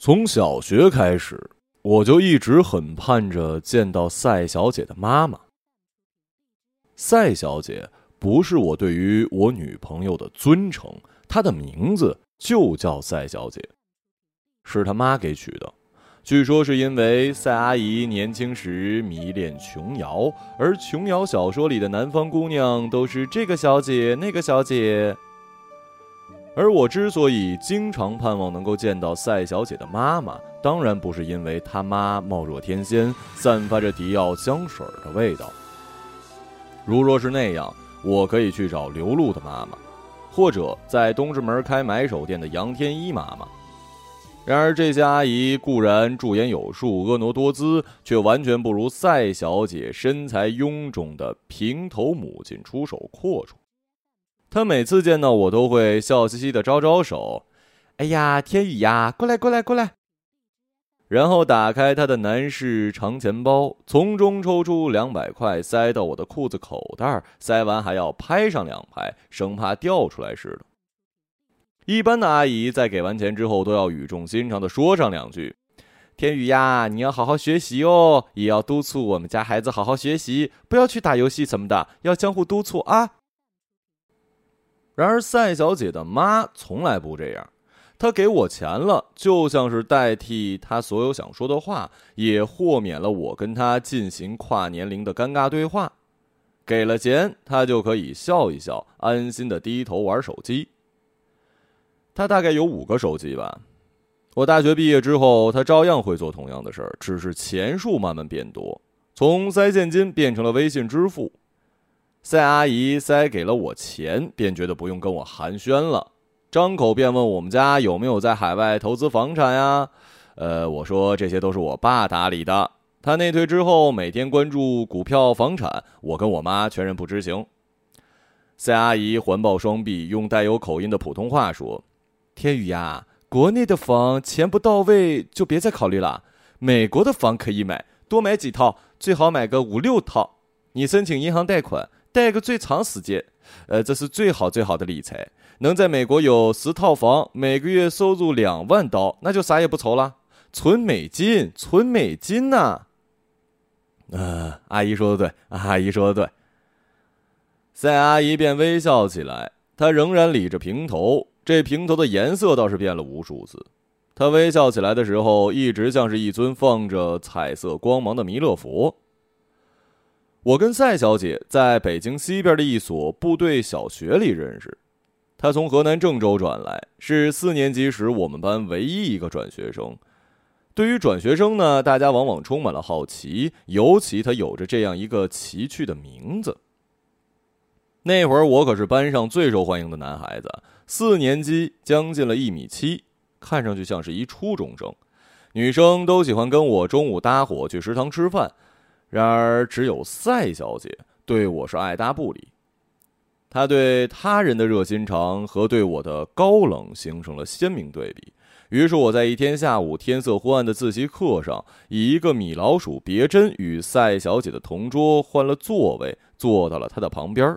从小学开始，我就一直很盼着见到赛小姐的妈妈。赛小姐不是我对于我女朋友的尊称，她的名字就叫赛小姐，是她妈给取的。据说是因为赛阿姨年轻时迷恋琼瑶，而琼瑶小说里的南方姑娘都是这个小姐那个小姐。而我之所以经常盼望能够见到赛小姐的妈妈，当然不是因为她妈貌若天仙，散发着迪奥香水的味道。如若是那样，我可以去找刘露的妈妈，或者在东直门开买手店的杨天一妈妈。然而，这些阿姨固然驻颜有术、婀娜多姿，却完全不如赛小姐身材臃肿的平头母亲出手阔绰。他每次见到我都会笑嘻嘻的招招手，“哎呀，天宇呀，过来过来过来。”然后打开他的男士长钱包，从中抽出两百块塞到我的裤子口袋，塞完还要拍上两拍，生怕掉出来似的。一般的阿姨在给完钱之后都要语重心长的说上两句：“天宇呀，你要好好学习哦，也要督促我们家孩子好好学习，不要去打游戏什么的，要相互督促啊。”然而，赛小姐的妈从来不这样。她给我钱了，就像是代替她所有想说的话，也豁免了我跟她进行跨年龄的尴尬对话。给了钱，她就可以笑一笑，安心的低头玩手机。她大概有五个手机吧。我大学毕业之后，她照样会做同样的事儿，只是钱数慢慢变多，从塞现金变成了微信支付。赛阿姨塞给了我钱，便觉得不用跟我寒暄了，张口便问我们家有没有在海外投资房产呀？呃，我说这些都是我爸打理的。他内退之后，每天关注股票、房产，我跟我妈全然不知情。赛阿姨环抱双臂，用带有口音的普通话说：“天宇呀，国内的房钱不到位就别再考虑了，美国的房可以买，多买几套，最好买个五六套。你申请银行贷款。”贷个最长时间，呃，这是最好最好的理财。能在美国有十套房，每个月收入两万刀，那就啥也不愁了。存美金，存美金呐！呃，阿姨说的对，阿姨说的对。赛阿姨便微笑起来，她仍然理着平头，这平头的颜色倒是变了无数次。她微笑起来的时候，一直像是一尊放着彩色光芒的弥勒佛。我跟赛小姐在北京西边的一所部队小学里认识，她从河南郑州转来，是四年级时我们班唯一一个转学生。对于转学生呢，大家往往充满了好奇，尤其她有着这样一个奇趣的名字。那会儿我可是班上最受欢迎的男孩子，四年级将近了一米七，看上去像是一初中生，女生都喜欢跟我中午搭伙去食堂吃饭。然而，只有赛小姐对我是爱答不理。她对他人的热心肠和对我的高冷形成了鲜明对比。于是，我在一天下午天色昏暗的自习课上，以一个米老鼠别针与赛小姐的同桌换了座位，坐到了她的旁边。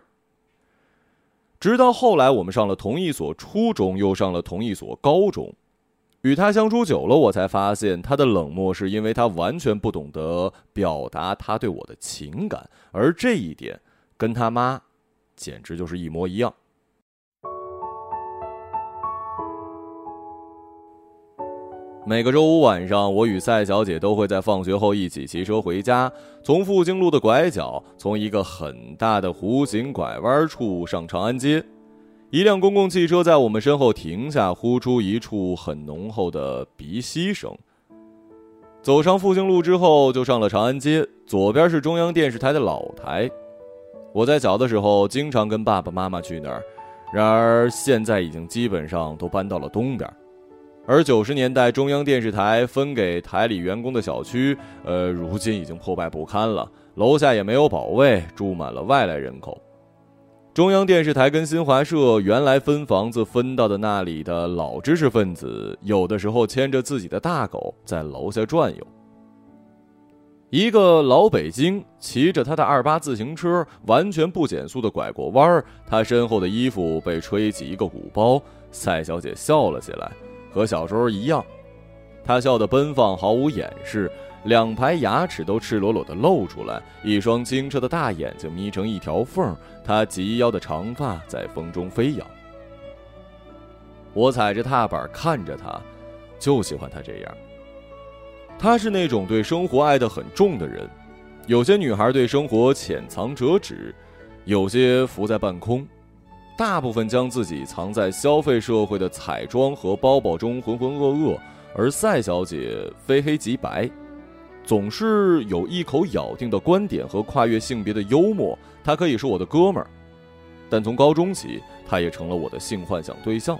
直到后来，我们上了同一所初中，又上了同一所高中。与他相处久了，我才发现他的冷漠是因为他完全不懂得表达他对我的情感，而这一点跟他妈简直就是一模一样。每个周五晚上，我与赛小姐都会在放学后一起骑车回家，从复兴路的拐角，从一个很大的弧形拐弯处上长安街。一辆公共汽车在我们身后停下，呼出一处很浓厚的鼻息声。走上复兴路之后，就上了长安街，左边是中央电视台的老台。我在小的时候经常跟爸爸妈妈去那儿，然而现在已经基本上都搬到了东边。而九十年代中央电视台分给台里员工的小区，呃，如今已经破败不堪了，楼下也没有保卫，住满了外来人口。中央电视台跟新华社原来分房子分到的那里的老知识分子，有的时候牵着自己的大狗在楼下转悠。一个老北京骑着他的二八自行车，完全不减速的拐过弯儿，他身后的衣服被吹起一个鼓包。赛小姐笑了起来，和小时候一样。她笑得奔放，毫无掩饰，两排牙齿都赤裸裸的露出来，一双清澈的大眼睛眯成一条缝，她及腰的长发在风中飞扬。我踩着踏板看着她，就喜欢她这样。她是那种对生活爱得很重的人，有些女孩对生活浅藏辄止，有些浮在半空。大部分将自己藏在消费社会的彩妆和包包中浑浑噩噩，而赛小姐非黑即白，总是有一口咬定的观点和跨越性别的幽默。他可以是我的哥们儿，但从高中起，他也成了我的性幻想对象。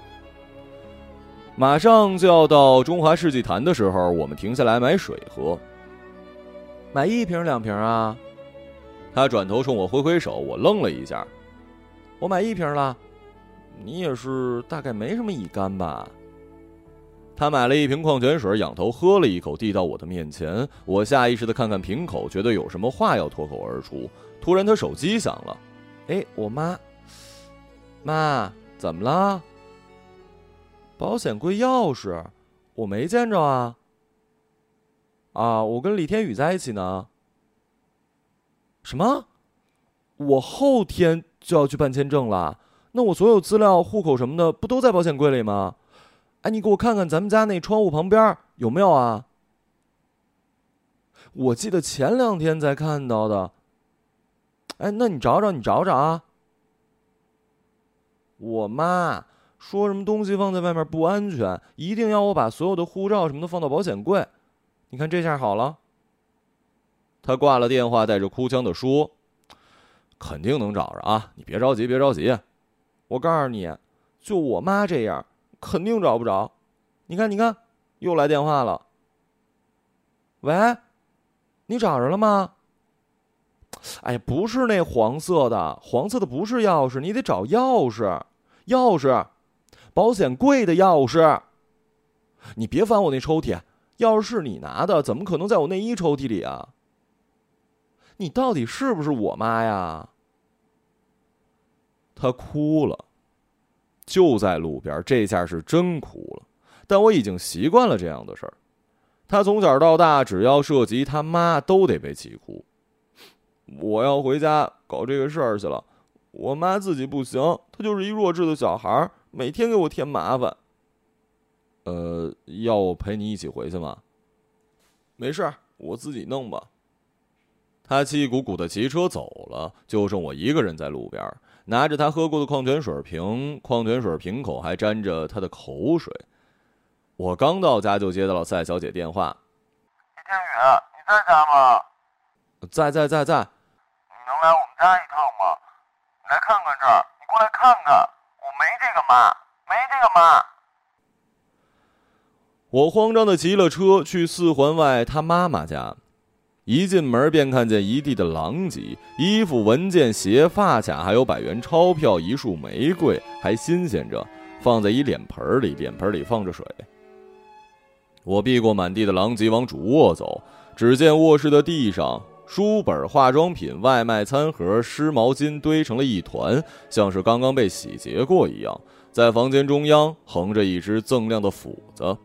马上就要到中华世纪坛的时候，我们停下来买水喝。买一瓶两瓶啊？他转头冲我挥挥手，我愣了一下。我买一瓶了，你也是大概没什么乙肝吧？他买了一瓶矿泉水，仰头喝了一口，递到我的面前。我下意识的看看瓶口，觉得有什么话要脱口而出。突然，他手机响了，哎，我妈，妈，怎么了？保险柜钥匙，我没见着啊。啊，我跟李天宇在一起呢。什么？我后天。就要去办签证了，那我所有资料、户口什么的不都在保险柜里吗？哎，你给我看看咱们家那窗户旁边有没有啊？我记得前两天才看到的。哎，那你找找，你找找啊。我妈说什么东西放在外面不安全，一定要我把所有的护照什么的放到保险柜。你看这下好了。他挂了电话，带着哭腔的说。肯定能找着啊！你别着急，别着急，我告诉你，就我妈这样，肯定找不着。你看，你看，又来电话了。喂，你找着了吗？哎，不是那黄色的，黄色的不是钥匙，你得找钥匙，钥匙，保险柜的钥匙。你别翻我那抽屉，钥匙是你拿的，怎么可能在我内衣抽屉里啊？你到底是不是我妈呀？她哭了，就在路边，这下是真哭了。但我已经习惯了这样的事儿。他从小到大，只要涉及他妈，都得被气哭。我要回家搞这个事儿去了。我妈自己不行，她就是一弱智的小孩，每天给我添麻烦。呃，要我陪你一起回去吗？没事儿，我自己弄吧。他气鼓鼓的骑车走了，就剩我一个人在路边。拿着他喝过的矿泉水瓶，矿泉水瓶口还沾着他的口水。我刚到家就接到了赛小姐电话：“李天宇，你在家吗？”“在在在在。”“你能来我们家一趟吗？你来看看这儿，你过来看看，我没这个妈，没这个妈。”我慌张的骑了车去四环外他妈妈家。一进门便看见一地的狼藉，衣服、文件、鞋、发卡，还有百元钞票、一束玫瑰，还新鲜着，放在一脸盆里，脸盆里放着水。我避过满地的狼藉，往主卧走。只见卧室的地上，书本、化妆品、外卖餐盒、湿毛巾堆成了一团，像是刚刚被洗劫过一样。在房间中央横着一只锃亮的斧子。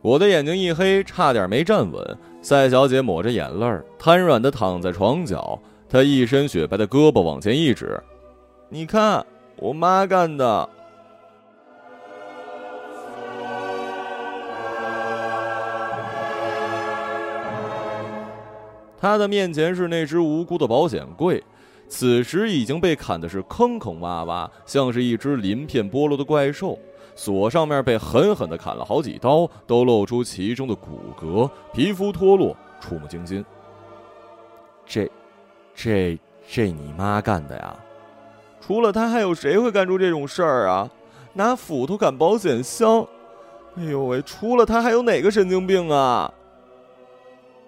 我的眼睛一黑，差点没站稳。赛小姐抹着眼泪儿，瘫软的躺在床角。她一身雪白的胳膊往前一指：“你看，我妈干的。”她的面前是那只无辜的保险柜，此时已经被砍的是坑坑洼洼，像是一只鳞片剥落的怪兽。锁上面被狠狠地砍了好几刀，都露出其中的骨骼，皮肤脱落，触目惊心。这，这，这你妈干的呀？除了他，还有谁会干出这种事儿啊？拿斧头砍保险箱？哎呦喂！除了他，还有哪个神经病啊？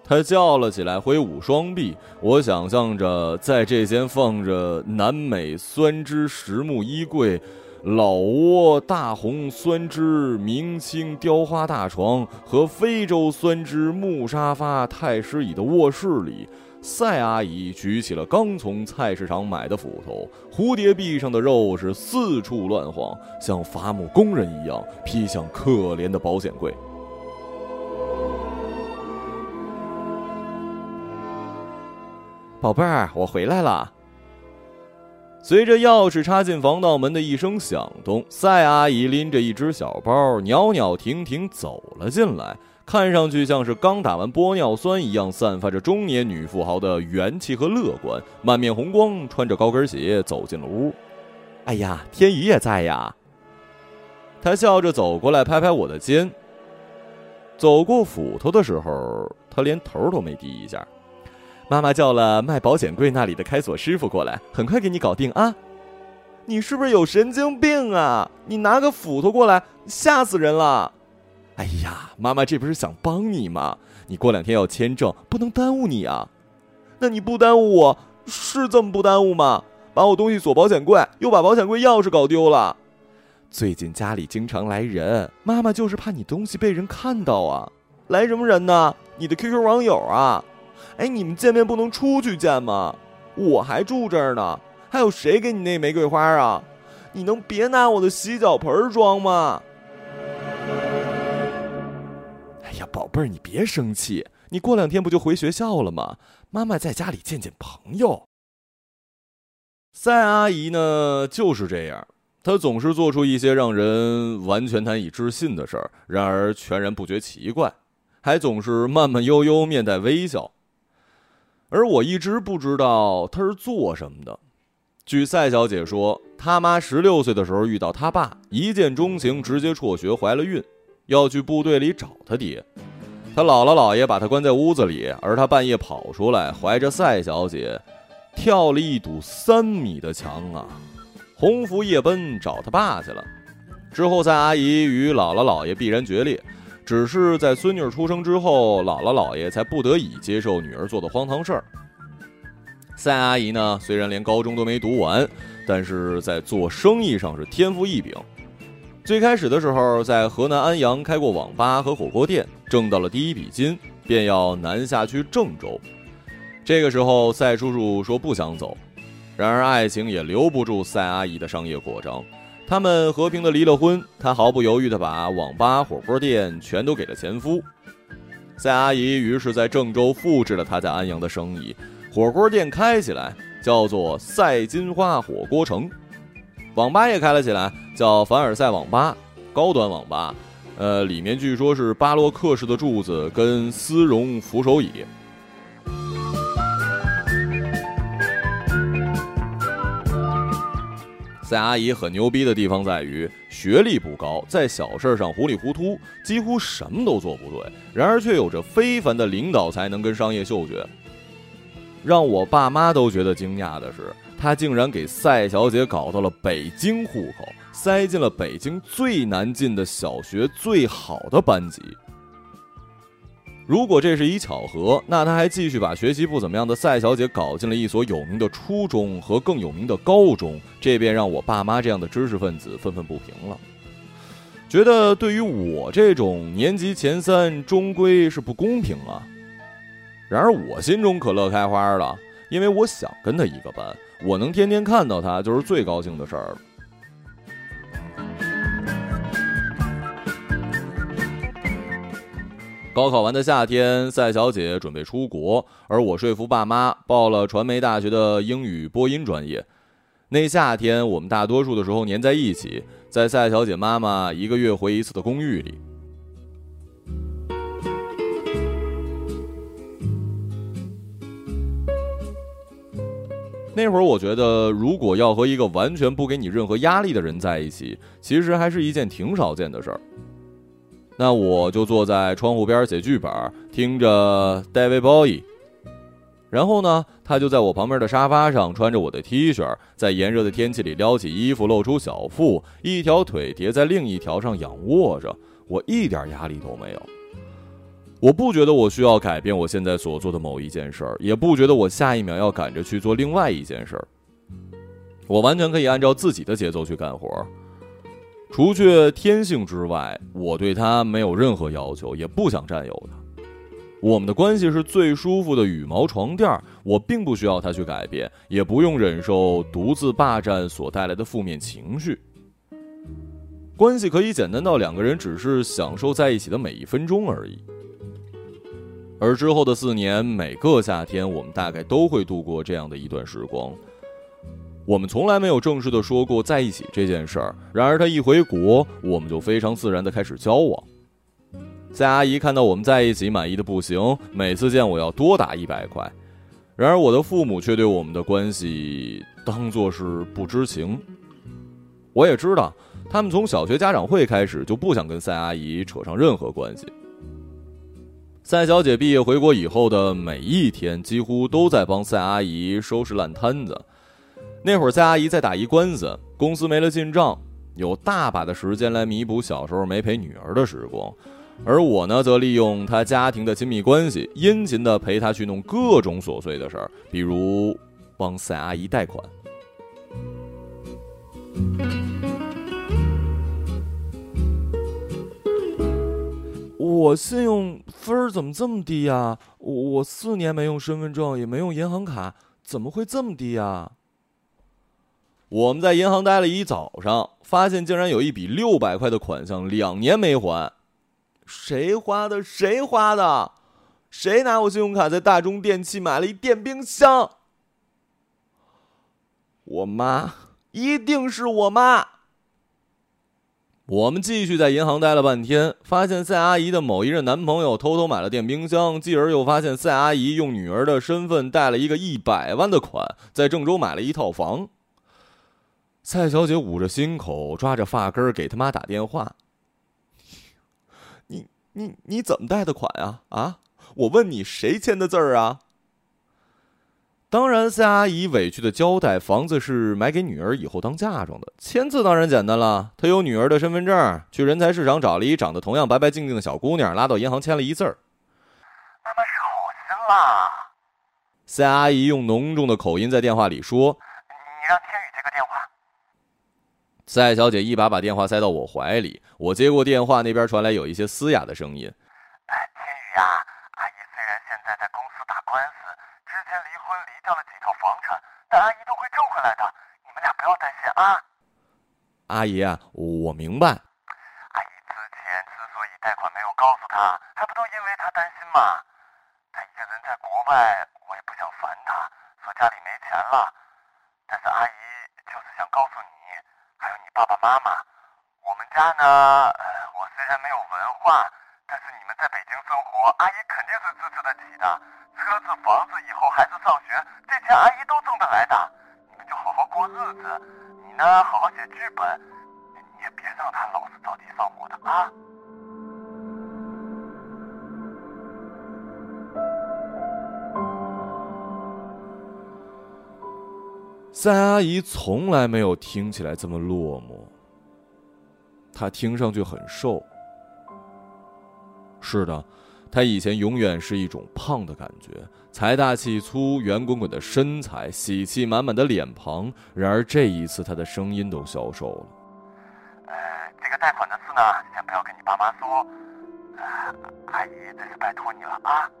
他叫了起来，挥舞双臂。我想象着，在这间放着南美酸枝实木衣柜。老挝大红酸枝明清雕花大床和非洲酸枝木沙发太师椅的卧室里，赛阿姨举起了刚从菜市场买的斧头，蝴蝶臂上的肉是四处乱晃，像伐木工人一样劈向可怜的保险柜。宝贝儿，我回来了。随着钥匙插进防盗门的一声响动，赛阿姨拎着一只小包，袅袅婷婷走了进来，看上去像是刚打完玻尿酸一样，散发着中年女富豪的元气和乐观，满面红光，穿着高跟鞋走进了屋。哎呀，天宇也在呀！他笑着走过来，拍拍我的肩。走过斧头的时候，他连头都没低一下。妈妈叫了卖保险柜那里的开锁师傅过来，很快给你搞定啊！你是不是有神经病啊？你拿个斧头过来，吓死人了！哎呀，妈妈这不是想帮你吗？你过两天要签证，不能耽误你啊！那你不耽误我，是这么不耽误吗？把我东西锁保险柜，又把保险柜钥匙搞丢了。最近家里经常来人，妈妈就是怕你东西被人看到啊！来什么人呢？你的 QQ 网友啊？哎，你们见面不能出去见吗？我还住这儿呢，还有谁给你那玫瑰花啊？你能别拿我的洗脚盆装吗？哎呀，宝贝儿，你别生气，你过两天不就回学校了吗？妈妈在家里见见朋友。赛阿姨呢，就是这样，她总是做出一些让人完全难以置信的事儿，然而全然不觉奇怪，还总是慢慢悠悠，面带微笑。而我一直不知道他是做什么的。据赛小姐说，他妈十六岁的时候遇到他爸，一见钟情，直接辍学怀了孕，要去部队里找他爹。他姥姥姥爷把他关在屋子里，而他半夜跑出来，怀着赛小姐，跳了一堵三米的墙啊！鸿福夜奔找他爸去了。之后，赛阿姨与姥姥姥爷必然决裂。只是在孙女出生之后，姥姥姥爷才不得已接受女儿做的荒唐事儿。赛阿姨呢，虽然连高中都没读完，但是在做生意上是天赋异禀。最开始的时候，在河南安阳开过网吧和火锅店，挣到了第一笔金，便要南下去郑州。这个时候，赛叔叔说不想走，然而爱情也留不住赛阿姨的商业扩张。他们和平的离了婚，他毫不犹豫的把网吧、火锅店全都给了前夫。赛阿姨于是在郑州复制了他在安阳的生意，火锅店开起来，叫做赛金花火锅城；网吧也开了起来，叫凡尔赛网吧，高端网吧。呃，里面据说是巴洛克式的柱子跟丝绒扶手椅。赛阿姨很牛逼的地方在于学历不高，在小事上糊里糊涂，几乎什么都做不对。然而却有着非凡的领导才能跟商业嗅觉。让我爸妈都觉得惊讶的是，她竟然给赛小姐搞到了北京户口，塞进了北京最难进的小学最好的班级。如果这是一巧合，那他还继续把学习不怎么样的赛小姐搞进了一所有名的初中和更有名的高中，这便让我爸妈这样的知识分子愤愤不平了，觉得对于我这种年级前三终归是不公平啊。然而我心中可乐开花了，因为我想跟他一个班，我能天天看到他就是最高兴的事儿了。高考完的夏天，赛小姐准备出国，而我说服爸妈报了传媒大学的英语播音专业。那夏天，我们大多数的时候粘在一起，在赛小姐妈妈一个月回一次的公寓里。那会儿，我觉得如果要和一个完全不给你任何压力的人在一起，其实还是一件挺少见的事儿。那我就坐在窗户边写剧本，听着 David Bowie。然后呢，他就在我旁边的沙发上，穿着我的 T 恤，在炎热的天气里撩起衣服，露出小腹，一条腿叠在另一条上仰卧着。我一点压力都没有。我不觉得我需要改变我现在所做的某一件事儿，也不觉得我下一秒要赶着去做另外一件事儿。我完全可以按照自己的节奏去干活。除却天性之外，我对他没有任何要求，也不想占有他。我们的关系是最舒服的羽毛床垫，我并不需要他去改变，也不用忍受独自霸占所带来的负面情绪。关系可以简单到两个人只是享受在一起的每一分钟而已。而之后的四年，每个夏天，我们大概都会度过这样的一段时光。我们从来没有正式的说过在一起这件事儿。然而，他一回国，我们就非常自然的开始交往。赛阿姨看到我们在一起，满意的不行，每次见我要多打一百块。然而，我的父母却对我们的关系当作是不知情。我也知道，他们从小学家长会开始就不想跟赛阿姨扯上任何关系。赛小姐毕业回国以后的每一天，几乎都在帮赛阿姨收拾烂摊子。那会儿，赛阿姨在打一官司，公司没了进账，有大把的时间来弥补小时候没陪女儿的时光。而我呢，则利用她家庭的亲密关系，殷勤的陪她去弄各种琐碎的事儿，比如帮赛阿姨贷款。我信用分儿怎么这么低呀？我四年没用身份证，也没用银行卡，怎么会这么低呀？我们在银行待了一早上，发现竟然有一笔六百块的款项两年没还，谁花的？谁花的？谁拿我信用卡在大中电器买了一电冰箱？我妈，一定是我妈。我们继续在银行待了半天，发现赛阿姨的某一任男朋友偷偷买了电冰箱，继而又发现赛阿姨用女儿的身份贷了一个一百万的款，在郑州买了一套房。蔡小姐捂着心口，抓着发根儿给他妈打电话：“你你你怎么贷的款啊？啊？我问你，谁签的字儿啊？”当然，蔡阿姨委屈的交代：“房子是买给女儿以后当嫁妆的，签字当然简单了。她有女儿的身份证，去人才市场找了一长得同样白白净净的小姑娘，拉到银行签了一字儿。”妈妈是好心啦。赛阿姨用浓重的口音在电话里说：“你让天宇接个电话。”赛小姐一把把电话塞到我怀里，我接过电话，那边传来有一些嘶哑的声音：“哎，天宇啊，阿姨虽然现在在公司打官司。”之前离婚离掉了几套房产，但阿姨都会挣回来的，你们俩不要担心啊。阿姨啊，我明白。阿姨之前之所以贷款没有告诉他，还不都因为他担心吗？他一个人在国外，我也不想烦他，说家里没钱了。但是阿姨就是想告诉你，还有你爸爸妈妈，我们家呢，我虽然没有文化，但是你们在北京生活，阿姨肯定是支持得起的。车子、房子，以后孩子上学，这钱阿姨都挣得来的。你们就好好过日子，你呢，好好写剧本，阿姨从来没有听起来这么落寞，她听上去很瘦。是的。她以前永远是一种胖的感觉，财大气粗、圆滚滚的身材，喜气满满的脸庞。然而这一次，她的声音都消瘦了。呃，这个贷款的事呢，先不要跟你爸妈说。呃，阿姨，这是拜托你了啊。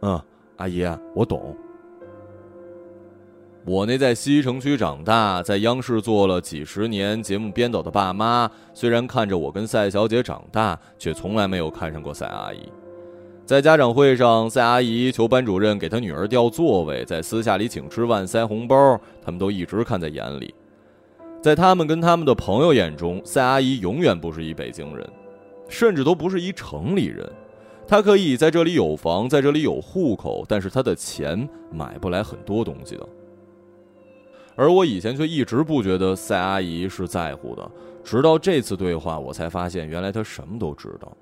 嗯，阿姨，我懂。我那在西城区长大，在央视做了几十年节目编导的爸妈，虽然看着我跟赛小姐长大，却从来没有看上过赛阿姨。在家长会上，赛阿姨求班主任给她女儿调座位，在私下里请吃饭、塞红包，他们都一直看在眼里。在他们跟他们的朋友眼中，赛阿姨永远不是一北京人，甚至都不是一城里人。她可以在这里有房，在这里有户口，但是她的钱买不来很多东西的。而我以前却一直不觉得赛阿姨是在乎的，直到这次对话，我才发现原来她什么都知道。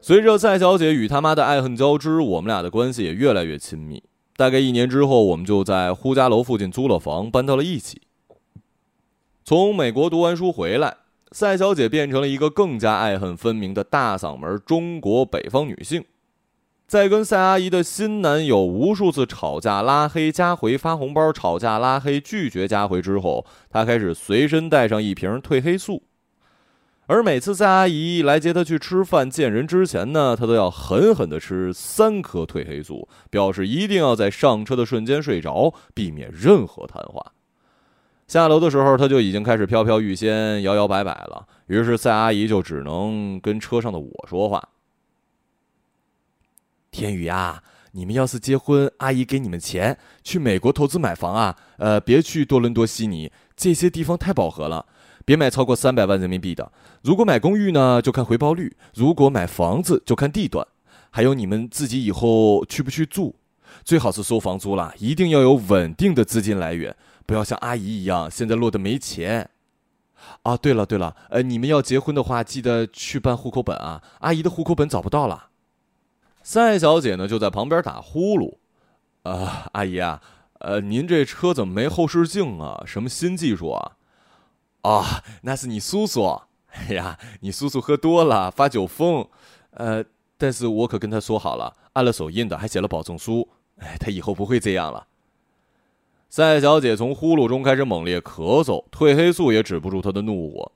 随着赛小姐与他妈的爱恨交织，我们俩的关系也越来越亲密。大概一年之后，我们就在呼家楼附近租了房，搬到了一起。从美国读完书回来，赛小姐变成了一个更加爱恨分明的大嗓门中国北方女性。在跟赛阿姨的新男友无数次吵架、拉黑、加回、发红包、吵架、拉黑、拒绝加回之后，她开始随身带上一瓶褪黑素。而每次在阿姨来接她去吃饭、见人之前呢，她都要狠狠的吃三颗褪黑素，表示一定要在上车的瞬间睡着，避免任何谈话。下楼的时候，他就已经开始飘飘欲仙、摇摇摆摆了。于是赛阿姨就只能跟车上的我说话：“天宇啊，你们要是结婚，阿姨给你们钱去美国投资买房啊。呃，别去多伦多、悉尼这些地方太饱和了，别买超过三百万人民币的。如果买公寓呢，就看回报率；如果买房子，就看地段。还有你们自己以后去不去住，最好是收房租啦，一定要有稳定的资金来源。”不要像阿姨一样，现在落得没钱。啊，对了对了，呃，你们要结婚的话，记得去办户口本啊。阿姨的户口本找不到了。赛小姐呢，就在旁边打呼噜。啊，阿姨啊，呃，您这车怎么没后视镜啊？什么新技术啊？啊，那是你叔叔。哎呀，你叔叔喝多了发酒疯。呃，但是我可跟他说好了，按了手印的，还写了保证书。哎，他以后不会这样了。赛小姐从呼噜中开始猛烈咳嗽，褪黑素也止不住她的怒火。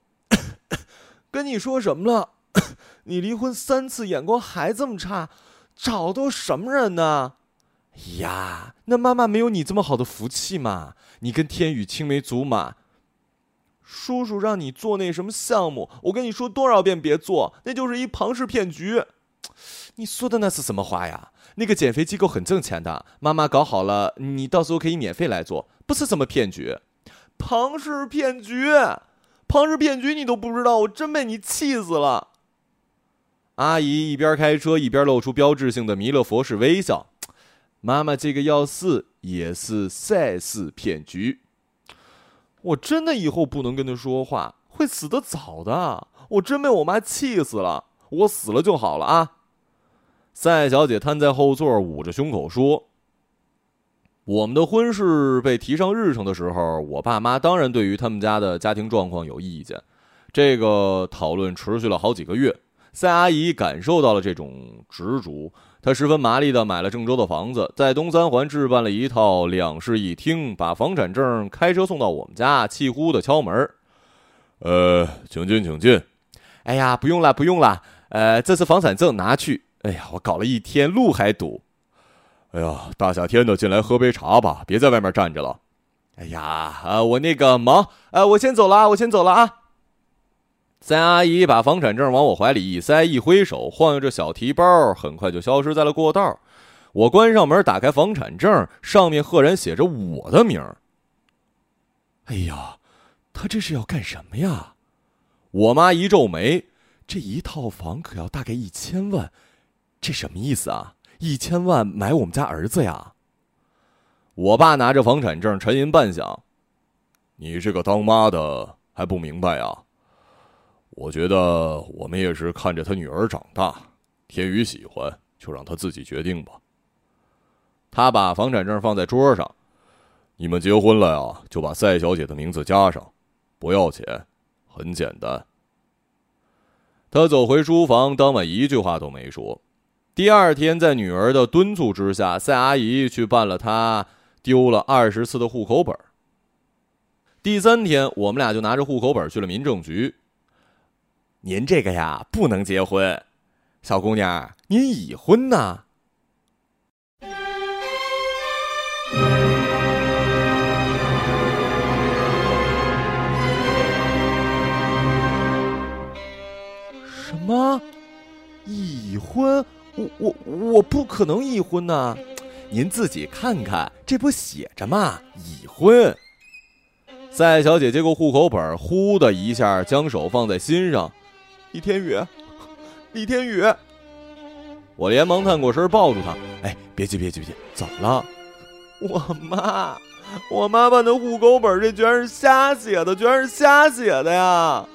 跟你说什么了？你离婚三次，眼光还这么差，找的什么人呢？呀，那妈妈没有你这么好的福气嘛？你跟天宇青梅竹马，叔叔让你做那什么项目，我跟你说多少遍别做，那就是一庞氏骗局。你说的那是什么话呀？那个减肥机构很挣钱的，妈妈搞好了，你到时候可以免费来做，不是什么骗局。庞氏骗局，庞氏骗局你都不知道，我真被你气死了。阿姨一边开车一边露出标志性的弥勒佛式微笑。妈妈这个要是也是赛事骗局，我真的以后不能跟他说话，会死得早的。我真被我妈气死了，我死了就好了啊。赛小姐瘫在后座，捂着胸口说：“我们的婚事被提上日程的时候，我爸妈当然对于他们家的家庭状况有意见。这个讨论持续了好几个月。赛阿姨感受到了这种执着，她十分麻利的买了郑州的房子，在东三环置办了一套两室一厅，把房产证开车送到我们家，气呼呼的敲门：‘呃，请进，请进。’哎呀，不用了，不用了。呃，这是房产证，拿去。”哎呀，我搞了一天，路还堵。哎呀，大夏天的，进来喝杯茶吧，别在外面站着了。哎呀，啊，我那个忙，呃，我先走了，我先走了啊。三阿姨把房产证往我怀里一塞，一挥手，晃悠着小提包，很快就消失在了过道。我关上门，打开房产证，上面赫然写着我的名儿。哎呀，他这是要干什么呀？我妈一皱眉，这一套房可要大概一千万。这什么意思啊？一千万买我们家儿子呀？我爸拿着房产证沉吟半晌：“你这个当妈的还不明白啊？我觉得我们也是看着他女儿长大，天宇喜欢就让他自己决定吧。”他把房产证放在桌上：“你们结婚了呀，就把赛小姐的名字加上，不要钱，很简单。”他走回书房，当晚一句话都没说。第二天，在女儿的敦促之下，赛阿姨去办了她丢了二十次的户口本。第三天，我们俩就拿着户口本去了民政局。您这个呀，不能结婚，小姑娘，您已婚呐。什么？已婚？我我我不可能已婚呐！您自己看看，这不写着吗？已婚。赛小姐接过户口本，呼的一下将手放在心上。李天宇，李天宇，我连忙探过身抱住他。哎，别急别急别急，怎么了？我妈，我妈办的户口本，这居然是瞎写的，居然是瞎写的呀！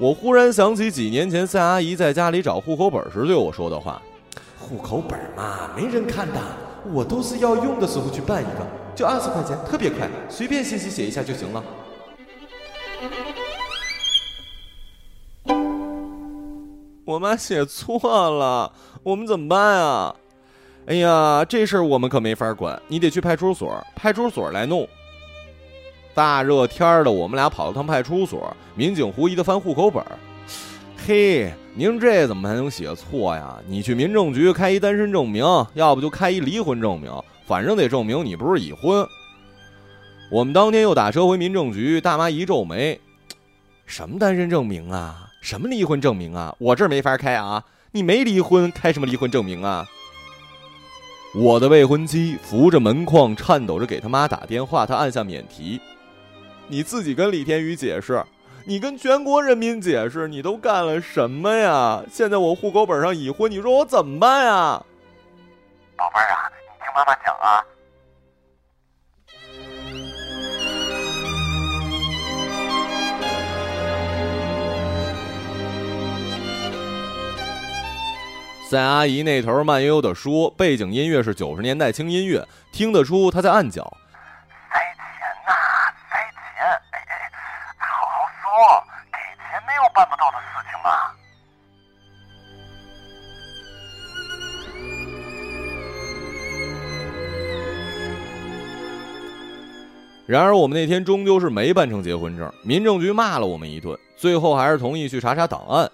我忽然想起几年前赛阿姨在家里找户口本时对我说的话：“户口本嘛，没人看的，我都是要用的时候去办一个，就二十块钱，特别快，随便信息写一下就行了。”我妈写错了，我们怎么办啊？哎呀，这事儿我们可没法管，你得去派出所，派出所来弄。大热天的，我们俩跑了趟派出所，民警狐疑的翻户口本嘿，您这怎么还能写错呀？你去民政局开一单身证明，要不就开一离婚证明，反正得证明你不是已婚。我们当天又打车回民政局，大妈一皱眉：“什么单身证明啊？什么离婚证明啊？我这儿没法开啊！你没离婚，开什么离婚证明啊？”我的未婚妻扶着门框，颤抖着给他妈打电话，他按下免提：“你自己跟李天宇解释，你跟全国人民解释，你都干了什么呀？现在我户口本上已婚，你说我怎么办呀？”宝贝儿啊，你听妈妈讲啊。赛阿姨那头慢悠悠地说，背景音乐是九十年代轻音乐，听得出她在按脚。塞钱呐，塞钱！哎哎，好好说，给钱没有办不到的事情嘛。然而我们那天终究是没办成结婚证，民政局骂了我们一顿，最后还是同意去查查档案。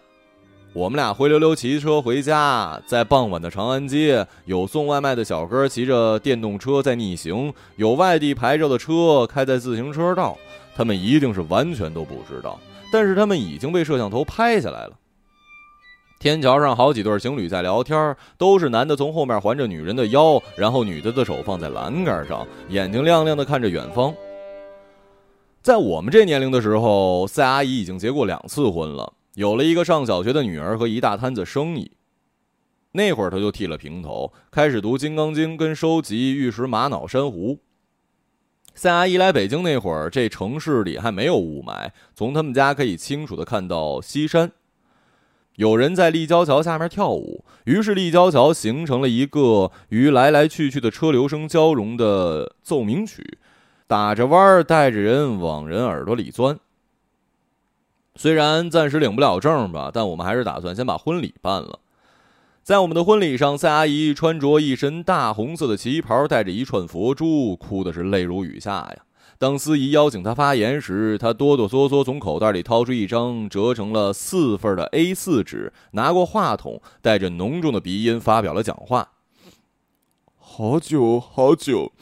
我们俩灰溜溜骑车回家，在傍晚的长安街，有送外卖的小哥骑着电动车在逆行，有外地牌照的车开在自行车道。他们一定是完全都不知道，但是他们已经被摄像头拍下来了。天桥上好几对情侣在聊天，都是男的从后面环着女人的腰，然后女的的手放在栏杆上，眼睛亮亮的看着远方。在我们这年龄的时候，赛阿姨已经结过两次婚了。有了一个上小学的女儿和一大摊子生意，那会儿他就剃了平头，开始读《金刚经》跟收集玉石玛瑙珊瑚。赛阿姨来北京那会儿，这城市里还没有雾霾，从他们家可以清楚的看到西山。有人在立交桥下面跳舞，于是立交桥形成了一个与来来去去的车流声交融的奏鸣曲，打着弯儿，带着人往人耳朵里钻。虽然暂时领不了证吧，但我们还是打算先把婚礼办了。在我们的婚礼上，赛阿姨穿着一身大红色的旗袍，带着一串佛珠，哭的是泪如雨下呀。当司仪邀请她发言时，她哆哆嗦嗦从口袋里掏出一张折成了四份的 A4 纸，拿过话筒，带着浓重的鼻音发表了讲话。好久好久，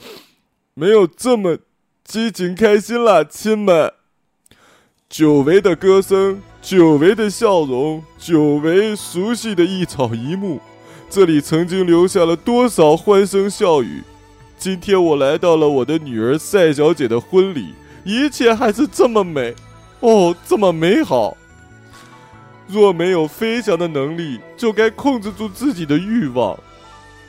没有这么激情开心了，亲们。久违的歌声，久违的笑容，久违熟悉的一草一木，这里曾经留下了多少欢声笑语。今天我来到了我的女儿赛小姐的婚礼，一切还是这么美，哦，这么美好。若没有飞翔的能力，就该控制住自己的欲望。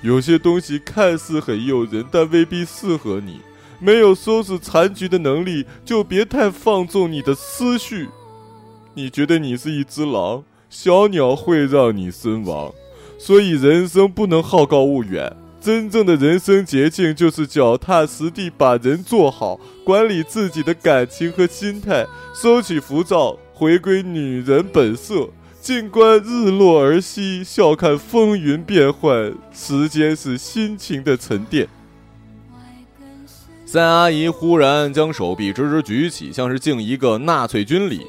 有些东西看似很诱人，但未必适合你。没有收拾残局的能力，就别太放纵你的思绪。你觉得你是一只狼，小鸟会让你身亡。所以人生不能好高骛远。真正的人生捷径就是脚踏实地把人做好，管理自己的感情和心态，收起浮躁，回归女人本色。静观日落而息，笑看风云变幻。时间是心情的沉淀。三阿姨忽然将手臂直直举起，像是敬一个纳粹军礼。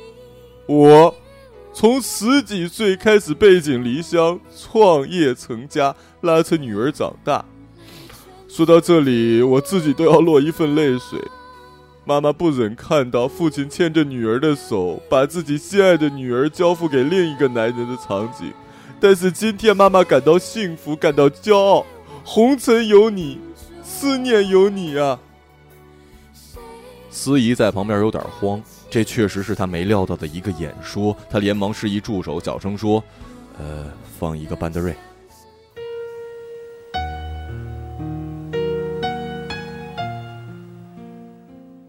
我从十几岁开始背井离乡，创业成家，拉扯女儿长大。说到这里，我自己都要落一份泪水。妈妈不忍看到父亲牵着女儿的手，把自己心爱的女儿交付给另一个男人的场景。但是今天，妈妈感到幸福，感到骄傲。红尘有你，思念有你啊！司仪在旁边有点慌，这确实是他没料到的一个演说。他连忙示意助手，小声说：“呃，放一个班德瑞。”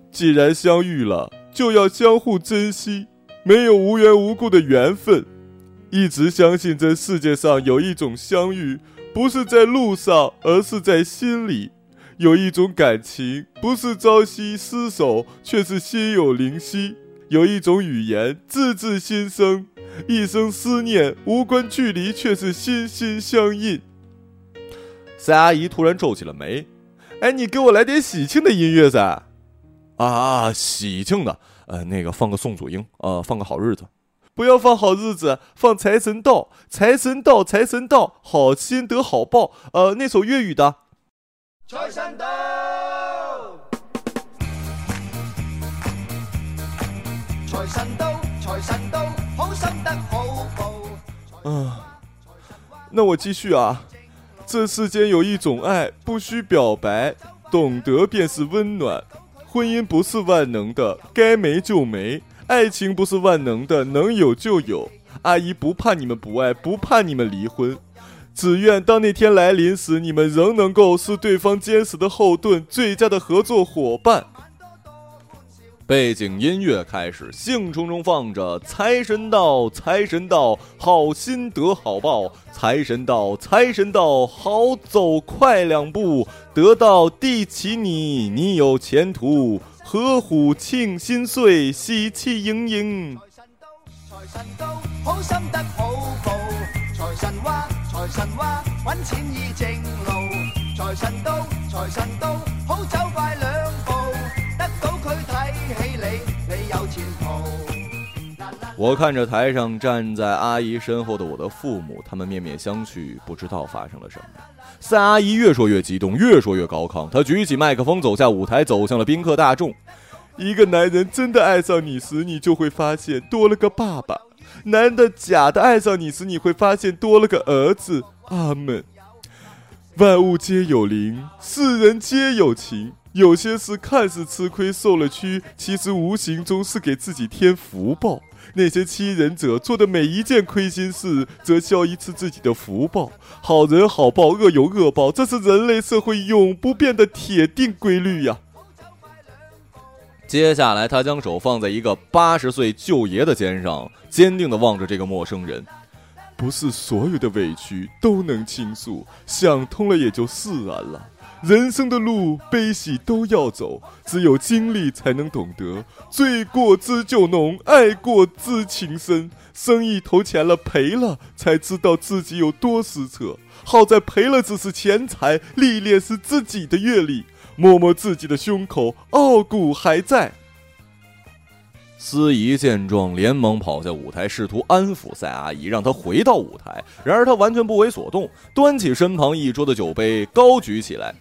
既然相遇了，就要相互珍惜，没有无缘无故的缘分。一直相信这世界上有一种相遇，不是在路上，而是在心里。有一种感情，不是朝夕厮守，却是心有灵犀；有一种语言，字字心声，一生思念，无关距离，却是心心相印。三阿姨突然皱起了眉：“哎，你给我来点喜庆的音乐噻！啊，喜庆的，呃，那个放个宋祖英，呃，放个好日子，不要放好日子，放财神到，财神到，财神到，好心得好报。呃，那首粤语的。财神到，财神到，财神到，好心得好报。啊，那我继续啊。这世间有一种爱，不需表白，懂得便是温暖。婚姻不是万能的，该没就没；爱情不是万能的，能有就有。阿姨不怕你们不爱，不怕你们离婚，只愿当那天来临时，你们仍能够是对方坚实的后盾，最佳的合作伙伴。背景音乐开始，兴冲冲放着“财神到，财神到，好心得好报”。财神到，财神到，好走快两步，得到地起你，你有前途。合虎庆新岁，喜气盈盈。财神到，财神到，好心得好报。财神话，财神话，揾錢易正路。財神到，財神到，好走快兩步，得到佢睇起你，你有前途。我看着台上站在阿姨身后的我的父母，他们面面相觑，不知道发生了什么。三阿姨越说越激动，越说越高亢，她举起麦克风，走下舞台，走向了宾客大众。一个男人真的爱上你时，你就会发现多了个爸爸；男的假的爱上你时，你会发现多了个儿子。阿门。万物皆有灵，世人皆有情。有些事看似吃亏受了屈，其实无形中是给自己添福报。那些欺人者做的每一件亏心事，则消一次自己的福报。好人好报，恶有恶报，这是人类社会永不变的铁定规律呀。接下来，他将手放在一个八十岁舅爷的肩上，坚定地望着这个陌生人。不是所有的委屈都能倾诉，想通了也就释然了。人生的路悲喜都要走，只有经历才能懂得。醉过知酒浓，爱过知情深。生意投钱了赔了，才知道自己有多失策。好在赔了只是钱财，历练是自己的阅历。摸摸自己的胸口，傲骨还在。司仪见状，连忙跑下舞台，试图安抚赛阿姨，让她回到舞台。然而她完全不为所动，端起身旁一桌的酒杯，高举起来。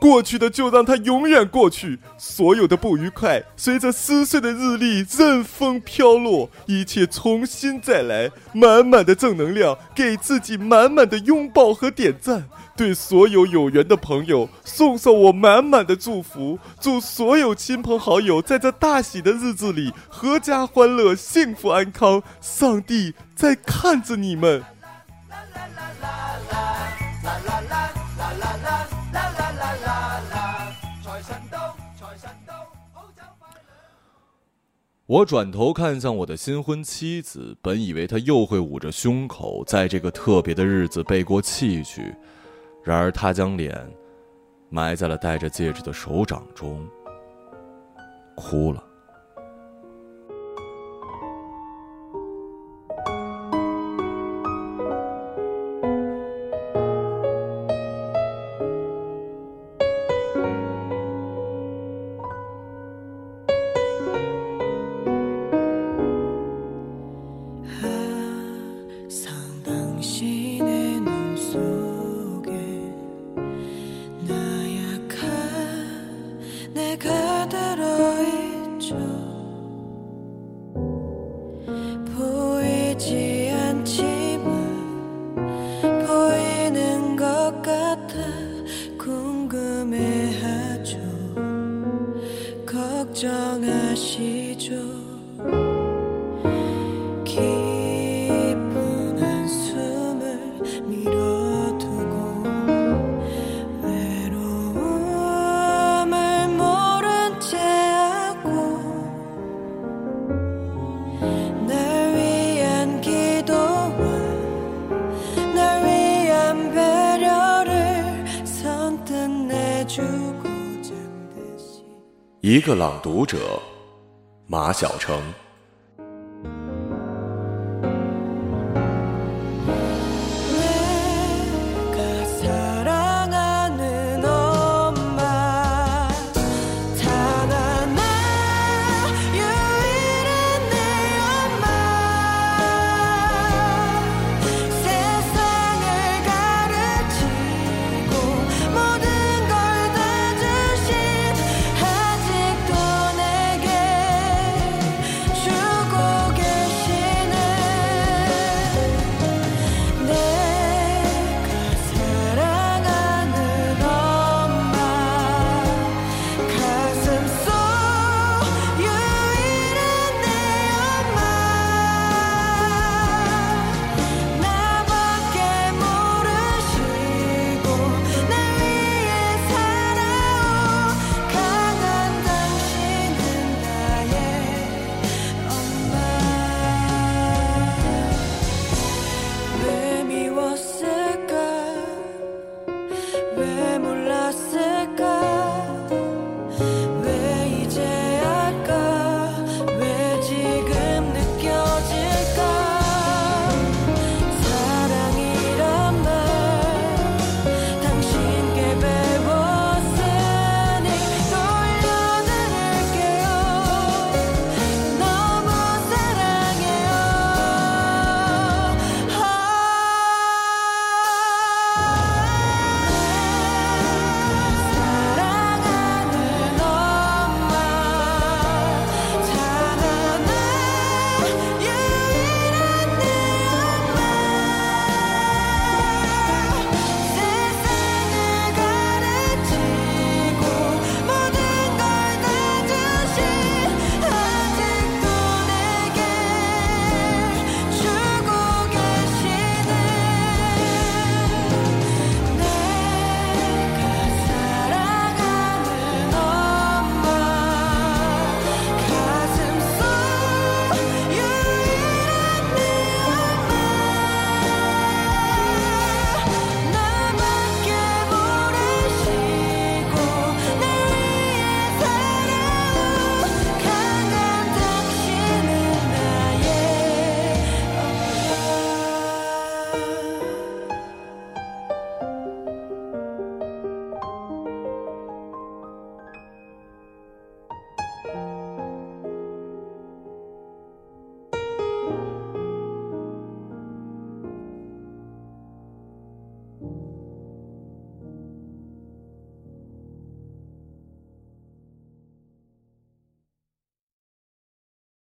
过去的就让它永远过去，所有的不愉快随着撕碎的日历任风飘落，一切重新再来，满满的正能量，给自己满满的拥抱和点赞。对所有有缘的朋友送上我满满的祝福，祝所有亲朋好友在这大喜的日子里阖家欢乐、幸福安康。上帝在看着你们。我转头看向我的新婚妻子，本以为她又会捂着胸口，在这个特别的日子背过气去，然而她将脸埋在了戴着戒指的手掌中，哭了。一个朗读者，马晓成。